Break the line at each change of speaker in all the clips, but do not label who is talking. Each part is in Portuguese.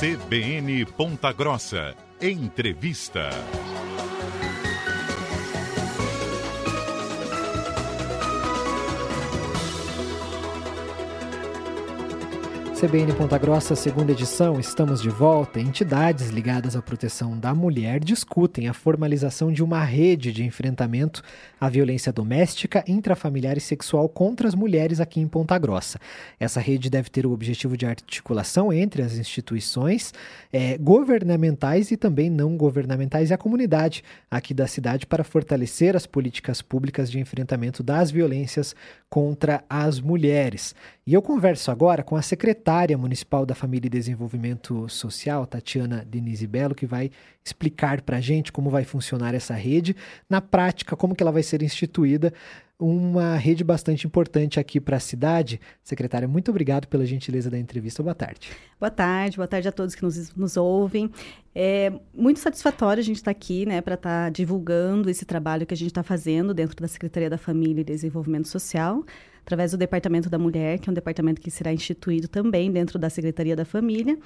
CBN Ponta Grossa. Entrevista.
CBN Ponta Grossa, segunda edição, estamos de volta. Entidades ligadas à proteção da mulher discutem a formalização de uma rede de enfrentamento à violência doméstica, intrafamiliar e sexual contra as mulheres aqui em Ponta Grossa. Essa rede deve ter o objetivo de articulação entre as instituições é, governamentais e também não governamentais e a comunidade aqui da cidade para fortalecer as políticas públicas de enfrentamento das violências contra as mulheres. E eu converso agora com a secretária municipal da Família e Desenvolvimento Social, Tatiana Denise Belo, que vai explicar para a gente como vai funcionar essa rede, na prática, como que ela vai ser instituída, uma rede bastante importante aqui para a cidade. Secretária, muito obrigado pela gentileza da entrevista. Boa tarde.
Boa tarde, boa tarde a todos que nos, nos ouvem. É muito satisfatório a gente estar tá aqui, né, para estar tá divulgando esse trabalho que a gente está fazendo dentro da Secretaria da Família e Desenvolvimento Social através do Departamento da Mulher, que é um departamento que será instituído também dentro da Secretaria da Família,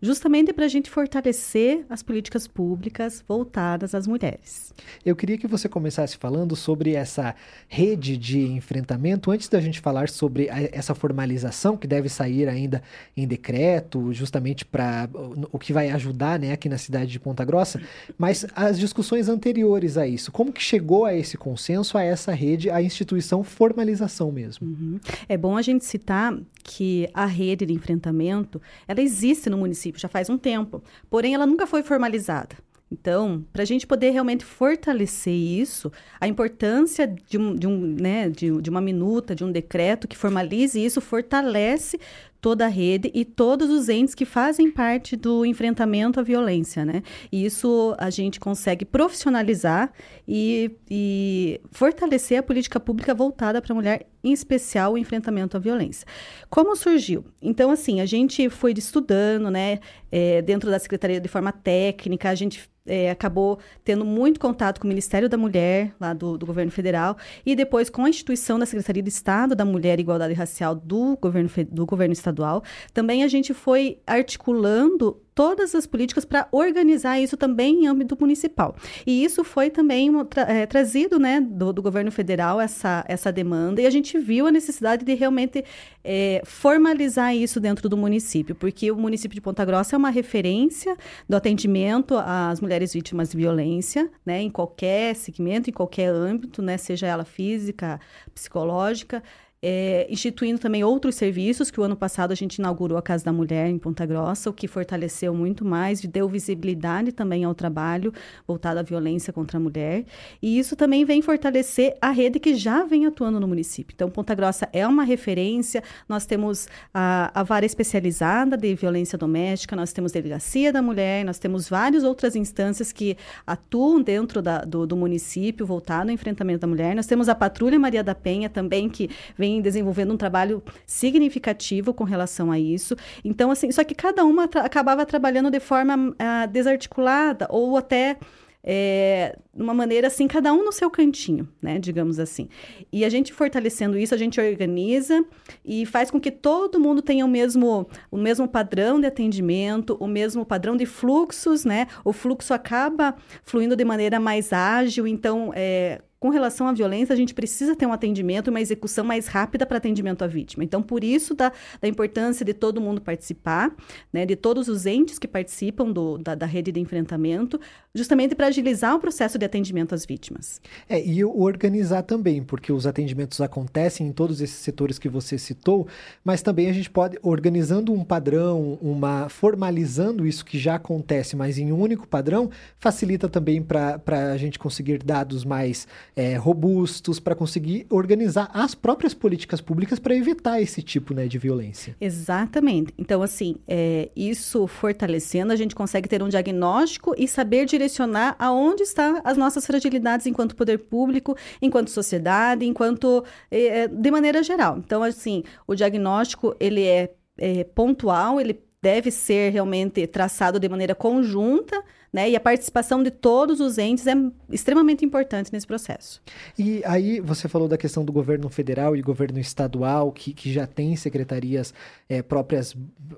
justamente para a gente fortalecer as políticas públicas voltadas às mulheres.
Eu queria que você começasse falando sobre essa rede de enfrentamento, antes da gente falar sobre a, essa formalização que deve sair ainda em decreto, justamente para o que vai ajudar né, aqui na cidade de Ponta Grossa, mas as discussões anteriores a isso, como que chegou a esse consenso, a essa rede, a instituição formalização mesmo?
Uhum. É bom a gente citar que a rede de enfrentamento, ela existe no município já faz um tempo, porém ela nunca foi formalizada. Então, para a gente poder realmente fortalecer isso, a importância de, um, de, um, né, de, de uma minuta, de um decreto que formalize isso, fortalece toda a rede e todos os entes que fazem parte do enfrentamento à violência, né? E isso a gente consegue profissionalizar e, e fortalecer a política pública voltada para a mulher, em especial o enfrentamento à violência. Como surgiu? Então, assim, a gente foi estudando, né, é, dentro da Secretaria de forma técnica, a gente é, acabou tendo muito contato com o Ministério da Mulher, lá do, do, governo federal, e depois com a instituição da Secretaria de Estado da Mulher e Igualdade Racial do governo, do governo estadual. Também a gente foi articulando todas as políticas para organizar isso também em âmbito municipal. E isso foi também tra é, trazido né, do, do, governo federal, essa, essa demanda, e a gente viu a necessidade de realmente é, formalizar isso dentro do município, porque o município de Ponta Grossa é uma referência do atendimento às mulheres vítimas de violência, né, em qualquer segmento, em qualquer âmbito, né, seja ela física, psicológica é, instituindo também outros serviços, que o ano passado a gente inaugurou a Casa da Mulher em Ponta Grossa, o que fortaleceu muito mais, deu visibilidade também ao trabalho voltado à violência contra a mulher. E isso também vem fortalecer a rede que já vem atuando no município. Então, Ponta Grossa é uma referência, nós temos a, a vara especializada de violência doméstica, nós temos delegacia da mulher, nós temos várias outras instâncias que atuam dentro da, do, do município voltado ao enfrentamento da mulher. Nós temos a Patrulha Maria da Penha também, que vem vem desenvolvendo um trabalho significativo com relação a isso. Então, assim, só que cada uma tra acabava trabalhando de forma uh, desarticulada ou até é, de uma maneira assim, cada um no seu cantinho, né? Digamos assim. E a gente fortalecendo isso, a gente organiza e faz com que todo mundo tenha o mesmo, o mesmo padrão de atendimento, o mesmo padrão de fluxos, né? O fluxo acaba fluindo de maneira mais ágil, então é, com relação à violência, a gente precisa ter um atendimento, uma execução mais rápida para atendimento à vítima. Então, por isso da, da importância de todo mundo participar, né, de todos os entes que participam do, da, da rede de enfrentamento, justamente para agilizar o processo de atendimento às vítimas.
É, e organizar também, porque os atendimentos acontecem em todos esses setores que você citou, mas também a gente pode, organizando um padrão, uma formalizando isso que já acontece, mas em um único padrão, facilita também para a gente conseguir dados mais é, robustos para conseguir organizar as próprias políticas públicas para evitar esse tipo né, de violência.
Exatamente. Então, assim, é, isso fortalecendo, a gente consegue ter um diagnóstico e saber direcionar aonde estão as nossas fragilidades enquanto poder público, enquanto sociedade, enquanto é, de maneira geral. Então, assim, o diagnóstico ele é, é pontual, ele deve ser realmente traçado de maneira conjunta, né? E a participação de todos os entes é extremamente importante nesse processo.
E aí você falou da questão do governo federal e governo estadual, que, que já tem secretarias é, próprias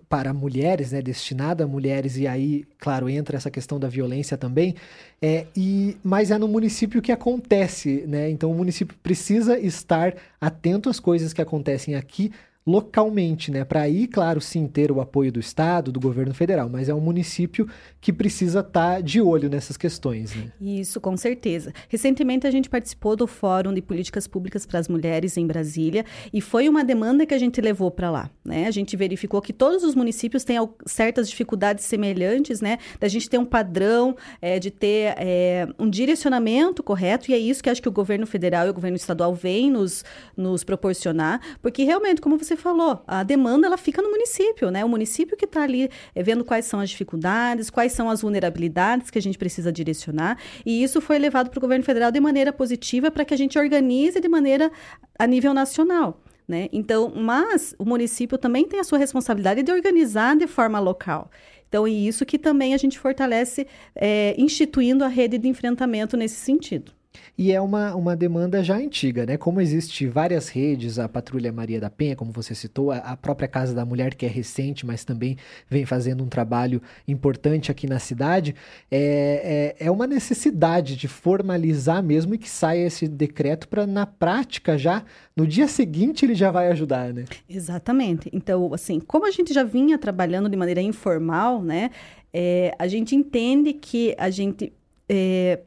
para mulheres, né? Destinada a mulheres, e aí, claro, entra essa questão da violência também. É, e, mas é no município que acontece, né? Então o município precisa estar atento às coisas que acontecem aqui localmente, né? Para aí, claro, sim, ter o apoio do Estado, do governo federal, mas é um município que precisa estar tá de olho nessas questões. Né?
Isso, com certeza. Recentemente a gente participou do Fórum de Políticas Públicas para as Mulheres em Brasília e foi uma demanda que a gente levou para lá. Né? A gente verificou que todos os municípios têm certas dificuldades semelhantes, né? Da gente ter um padrão, é, de ter é, um direcionamento correto, e é isso que acho que o governo federal e o governo estadual vêm nos, nos proporcionar, porque realmente, como você você falou, a demanda ela fica no município, né? O município que está ali é, vendo quais são as dificuldades, quais são as vulnerabilidades que a gente precisa direcionar, e isso foi levado para o governo federal de maneira positiva para que a gente organize de maneira a nível nacional. Né? Então, mas o município também tem a sua responsabilidade de organizar de forma local. Então, é isso que também a gente fortalece é, instituindo a rede de enfrentamento nesse sentido.
E é uma, uma demanda já antiga, né? Como existe várias redes, a Patrulha Maria da Penha, como você citou, a, a própria Casa da Mulher, que é recente, mas também vem fazendo um trabalho importante aqui na cidade, é, é, é uma necessidade de formalizar mesmo e que saia esse decreto para, na prática, já no dia seguinte ele já vai ajudar, né?
Exatamente. Então, assim, como a gente já vinha trabalhando de maneira informal, né? É, a gente entende que a gente é,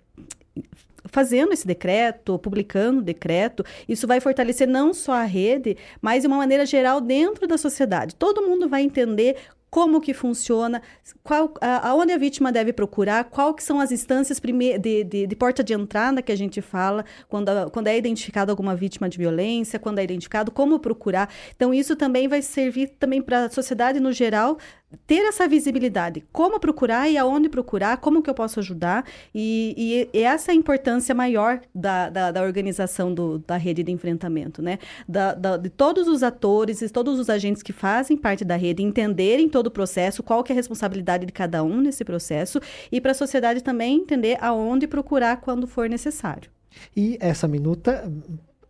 fazendo esse decreto, publicando o decreto, isso vai fortalecer não só a rede, mas de uma maneira geral dentro da sociedade. Todo mundo vai entender como que funciona, qual, aonde a vítima deve procurar, qual que são as instâncias de, de, de, porta de entrada que a gente fala quando, quando é identificada alguma vítima de violência, quando é identificado, como procurar. Então, isso também vai servir também para a sociedade no geral ter essa visibilidade, como procurar e aonde procurar, como que eu posso ajudar, e, e essa é a importância maior da, da, da organização do, da rede de enfrentamento, né? Da, da, de todos os atores e todos os agentes que fazem parte da rede entenderem todo o processo, qual que é a responsabilidade de cada um nesse processo, e para a sociedade também entender aonde procurar quando for necessário.
E essa minuta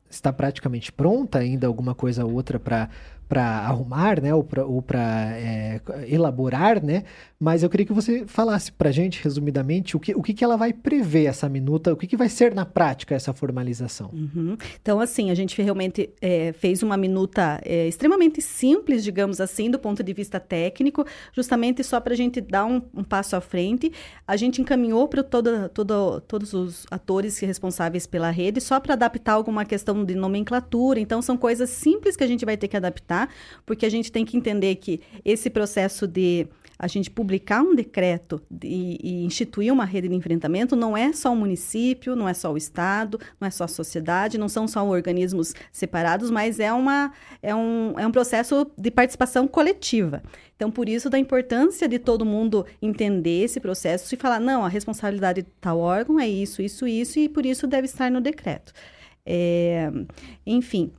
está praticamente pronta, ainda alguma coisa ou outra para para arrumar, né, ou para é, elaborar, né, mas eu queria que você falasse para a gente, resumidamente, o que, o que, que ela vai prever essa minuta, o que, que vai ser na prática essa formalização.
Uhum. Então, assim, a gente realmente é, fez uma minuta é, extremamente simples, digamos assim, do ponto de vista técnico, justamente só para a gente dar um, um, passo à frente. A gente encaminhou para todo, todo, todos os atores responsáveis pela rede, só para adaptar alguma questão de nomenclatura. Então, são coisas simples que a gente vai ter que adaptar tá? Porque a gente tem que entender que esse processo de a gente publicar um decreto e, e, instituir uma rede de enfrentamento não é só o município, não é só o Estado, não é só a sociedade, não são só organismos separados, mas é, uma, é, um, é um processo de participação coletiva. Então, por isso, da importância de todo mundo entender esse processo e falar, não, a responsabilidade de tal órgão é isso, isso, isso, e por isso deve estar no decreto. É, enfim,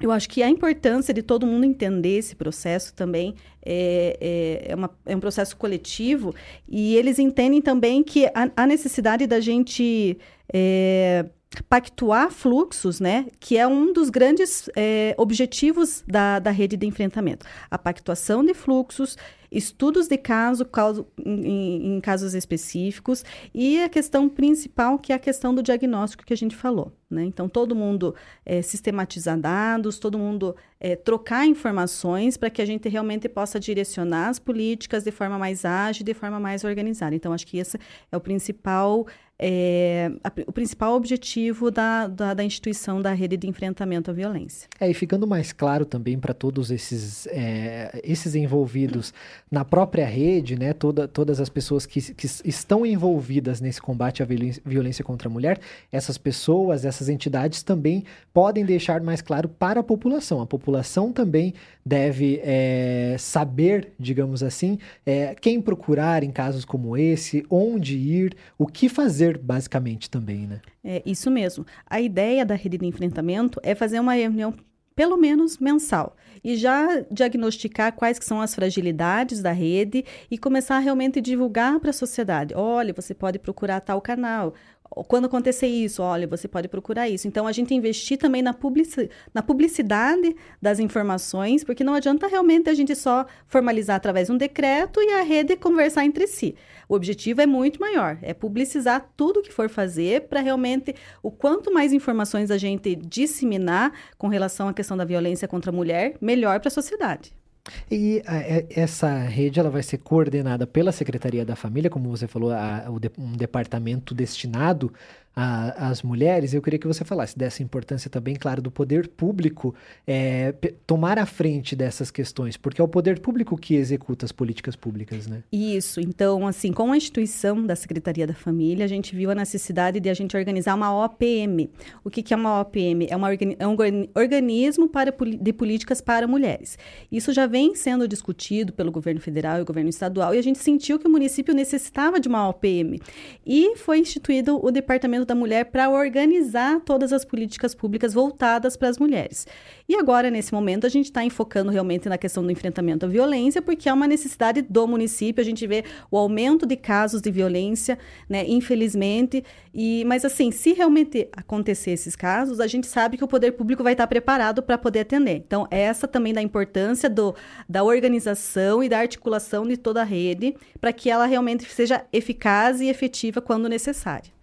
eu acho que a importância de todo mundo entender esse processo também é, é, é, uma, é um processo coletivo e eles entendem também que a, a necessidade da gente é, pactuar fluxos, né, que é um dos grandes é, objetivos da, da rede de enfrentamento. A pactuação de fluxos, estudos de caso, caso em, em, casos específicos e a questão principal, que é a questão do diagnóstico que a gente falou. Né? Então, todo mundo é, sistematizar dados, todo mundo é, trocar informações para que a gente realmente possa direcionar as políticas de forma mais ágil, de forma mais organizada. Então, acho que esse é o principal é, a, o principal objetivo da, da, da, instituição da rede de enfrentamento à violência.
É, e ficando mais claro também para todos esses, é, esses envolvidos na própria rede, né, toda, todas as pessoas que, que estão envolvidas nesse combate à violência, contra a mulher, essas pessoas, essas entidades também podem deixar mais claro para a população. A população também deve é, saber, digamos assim, é, quem procurar em casos como esse, onde ir, o que fazer, basicamente, também, né?
É isso mesmo. A ideia da rede de enfrentamento é fazer uma reunião pelo menos mensal, e já diagnosticar quais que são as fragilidades da rede e começar a realmente divulgar para a sociedade. Olha, você pode procurar tal canal quando acontecer isso, olha, você pode procurar isso. Então, a gente investir também na, publici na publicidade das informações, porque não adianta realmente a gente só formalizar através de um decreto e a rede conversar entre si. O objetivo é muito maior, é publicizar tudo que for fazer para realmente, o quanto mais informações a gente disseminar com relação à questão da violência contra a mulher, melhor para a sociedade.
E a, é, essa rede ela vai ser coordenada pela Secretaria da Família, como você falou, a, um departamento destinado a, as mulheres, eu queria que você falasse dessa importância também, claro, do poder público é, tomar a frente dessas questões, porque é o poder público que executa as políticas públicas, né?
Isso. Então, assim, com a instituição da Secretaria da Família, a gente viu a necessidade de a gente organizar uma OPM. O que, que é uma OPM? É, uma, é um organismo para, de políticas para mulheres. Isso já vem sendo discutido pelo governo federal e governo estadual, e a gente sentiu que o município necessitava de uma OPM. E foi instituído o Departamento da Mulher para organizar todas as políticas públicas voltadas para as mulheres. E agora, nesse momento, a gente está enfocando realmente na questão do enfrentamento à violência, porque é uma necessidade do município. A gente vê o aumento de casos de violência, né, infelizmente. E, mas, assim, se realmente acontecer esses casos, a gente sabe que o poder público vai estar preparado para poder atender. Então, essa também da importância do, da organização e da articulação de toda a rede, para que ela realmente seja eficaz e efetiva quando necessária.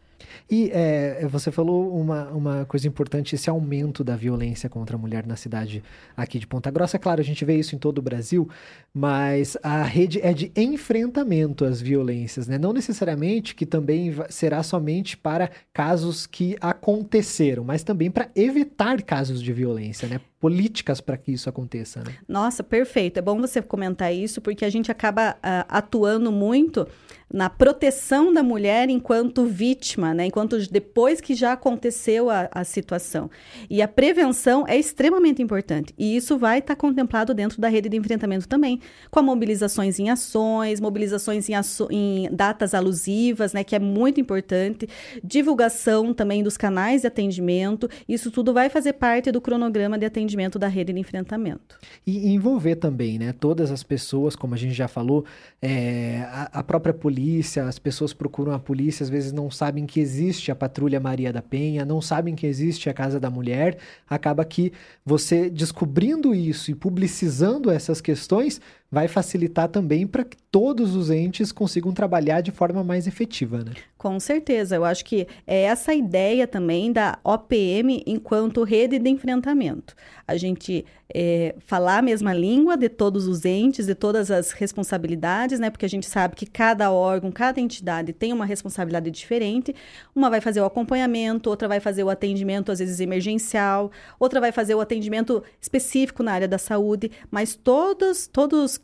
E é, você falou uma, uma coisa importante, esse aumento da violência contra a mulher na cidade aqui de Ponta Grossa. Claro, a gente vê isso em todo o Brasil, mas a rede é de enfrentamento às violências, né? Não necessariamente que também será somente para casos que aconteceram, mas também para evitar casos de violência, né? Políticas para que isso aconteça, né?
Nossa, perfeito. É bom você comentar isso, porque a gente acaba uh, atuando muito na proteção da mulher enquanto vítima, né? enquanto depois que já aconteceu a, a situação. E a prevenção é extremamente importante. E isso vai estar tá contemplado dentro da rede de enfrentamento também, com mobilizações em ações, mobilizações em, aço em datas alusivas, né? que é muito importante, divulgação também dos canais de atendimento. Isso tudo vai fazer parte do cronograma de atendimento da rede de enfrentamento.
E envolver também, né? Todas as pessoas, como a gente já falou, é, a, a própria polícia polícia, as pessoas procuram a polícia, às vezes não sabem que existe a Patrulha Maria da Penha, não sabem que existe a Casa da Mulher. Acaba que você descobrindo isso e publicizando essas questões vai facilitar também para que todos os entes consigam trabalhar de forma mais efetiva, né?
Com certeza, eu acho que é essa ideia também da OPM enquanto rede de enfrentamento. A gente é, falar a mesma língua de todos os entes, de todas as responsabilidades, né? Porque a gente sabe que cada órgão, cada entidade tem uma responsabilidade diferente. Uma vai fazer o acompanhamento, outra vai fazer o atendimento, às vezes emergencial, outra vai fazer o atendimento específico na área da saúde, mas todos, todos,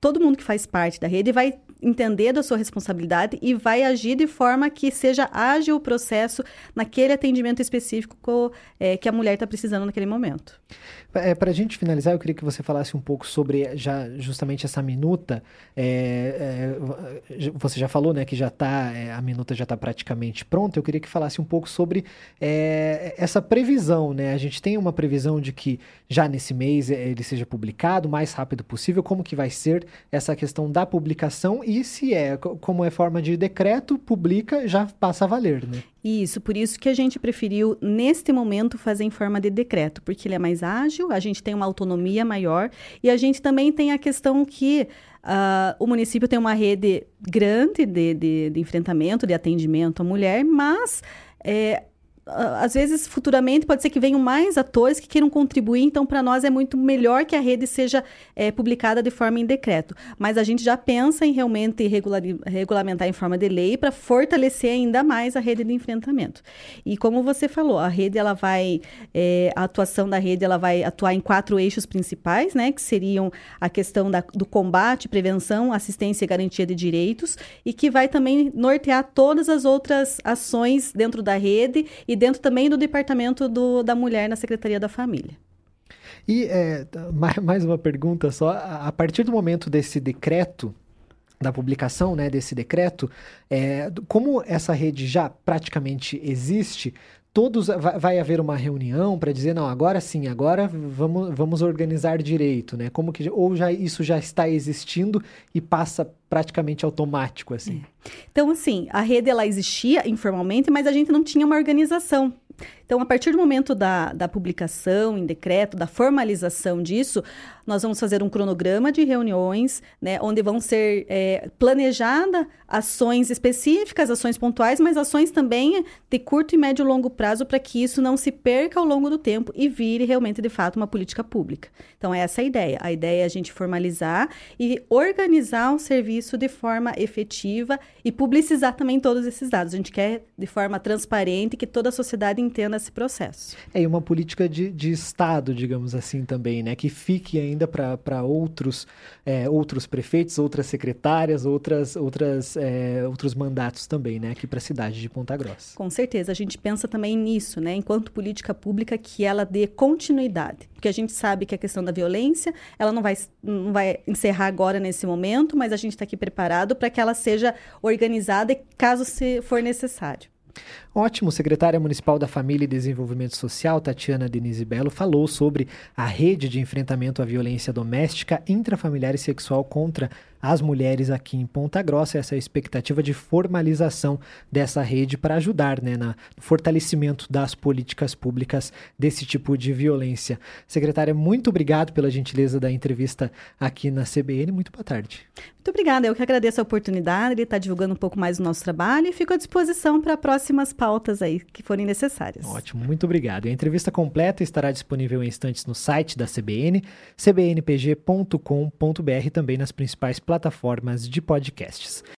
todo mundo que faz parte da rede vai entender da sua responsabilidade e vai agir de forma que seja ágil o processo naquele atendimento específico é, que a mulher está precisando naquele momento.
É, Para a gente finalizar, eu queria que você falasse um pouco sobre já justamente essa minuta. É, é, você já falou, né, que já tá a minuta já está praticamente pronta. Eu queria que falasse um pouco sobre essa previsão, né? A gente tem uma previsão de que já nesse mês ele seja publicado o mais rápido possível. Como que vai ser essa questão da publicação e se é como é forma de decreto, publica já passa a valer, né?
Isso, por isso que a gente preferiu, neste momento, fazer em forma de decreto, porque ele é mais ágil, a gente tem uma autonomia maior e a gente também tem a questão que uh, o município tem uma rede grande de, de, de enfrentamento, de atendimento à mulher, mas. É, às vezes, futuramente, pode ser que venham mais atores que queiram contribuir, então, para nós é muito melhor que a rede seja é, publicada de forma em decreto. Mas a gente já pensa em realmente regular, regulamentar em forma de lei para fortalecer ainda mais a rede de enfrentamento. E como você falou, a rede, ela vai, é, a atuação da rede, ela vai atuar em quatro eixos principais, né, que seriam a questão da, do combate, prevenção, assistência e garantia de direitos, e que vai também nortear todas as outras ações dentro da rede e dentro também do departamento do, da mulher na Secretaria da Família.
E é, mais uma pergunta só. A partir do momento desse decreto, da publicação né, desse decreto, é, como essa rede já praticamente existe, todos vai, haver uma reunião para dizer não agora sim agora vamos, vamos organizar direito né? Como que ou já isso já está existindo e passa praticamente automático assim.
É. então assim a rede ela existia informalmente mas a gente não tinha uma organização então, a partir do momento da, da publicação em decreto, da formalização disso, nós vamos fazer um cronograma de reuniões, né, onde vão ser é, planejadas ações específicas, ações pontuais, mas ações também de curto e médio e longo prazo para que isso não se perca ao longo do tempo e vire realmente, de fato, uma política pública. Então, é essa a ideia. A ideia é a gente formalizar e organizar o serviço de forma efetiva e publicizar também todos esses dados. A gente quer de forma transparente que toda a sociedade entenda esse processo.
É, uma política de, de Estado, digamos assim, também, né? Que fique ainda para outros, é, outros prefeitos, outras secretárias, outras, outras, é, outros mandatos também, né? Aqui para a cidade de Ponta Grossa.
Com certeza. A gente pensa também nisso, né? Enquanto política pública, que ela dê continuidade. Porque a gente sabe que a questão da violência, ela não vai, não vai encerrar agora nesse momento, mas a gente está aqui preparado para que ela seja organizada caso se for necessário.
Ótimo, secretária municipal da Família e Desenvolvimento Social, Tatiana Denise Belo, falou sobre a rede de enfrentamento à violência doméstica, intrafamiliar e sexual contra as mulheres aqui em Ponta Grossa, essa é a expectativa de formalização dessa rede para ajudar né, no fortalecimento das políticas públicas desse tipo de violência. Secretária, muito obrigado pela gentileza da entrevista aqui na CBN. Muito boa tarde.
Muito obrigada. Eu que agradeço a oportunidade de estar divulgando um pouco mais o nosso trabalho e fico à disposição para próximas pautas aí que forem necessárias.
Ótimo, muito obrigado. E a entrevista completa estará disponível em instantes no site da CBN, cbnpg.com.br também nas principais plataformas de podcasts.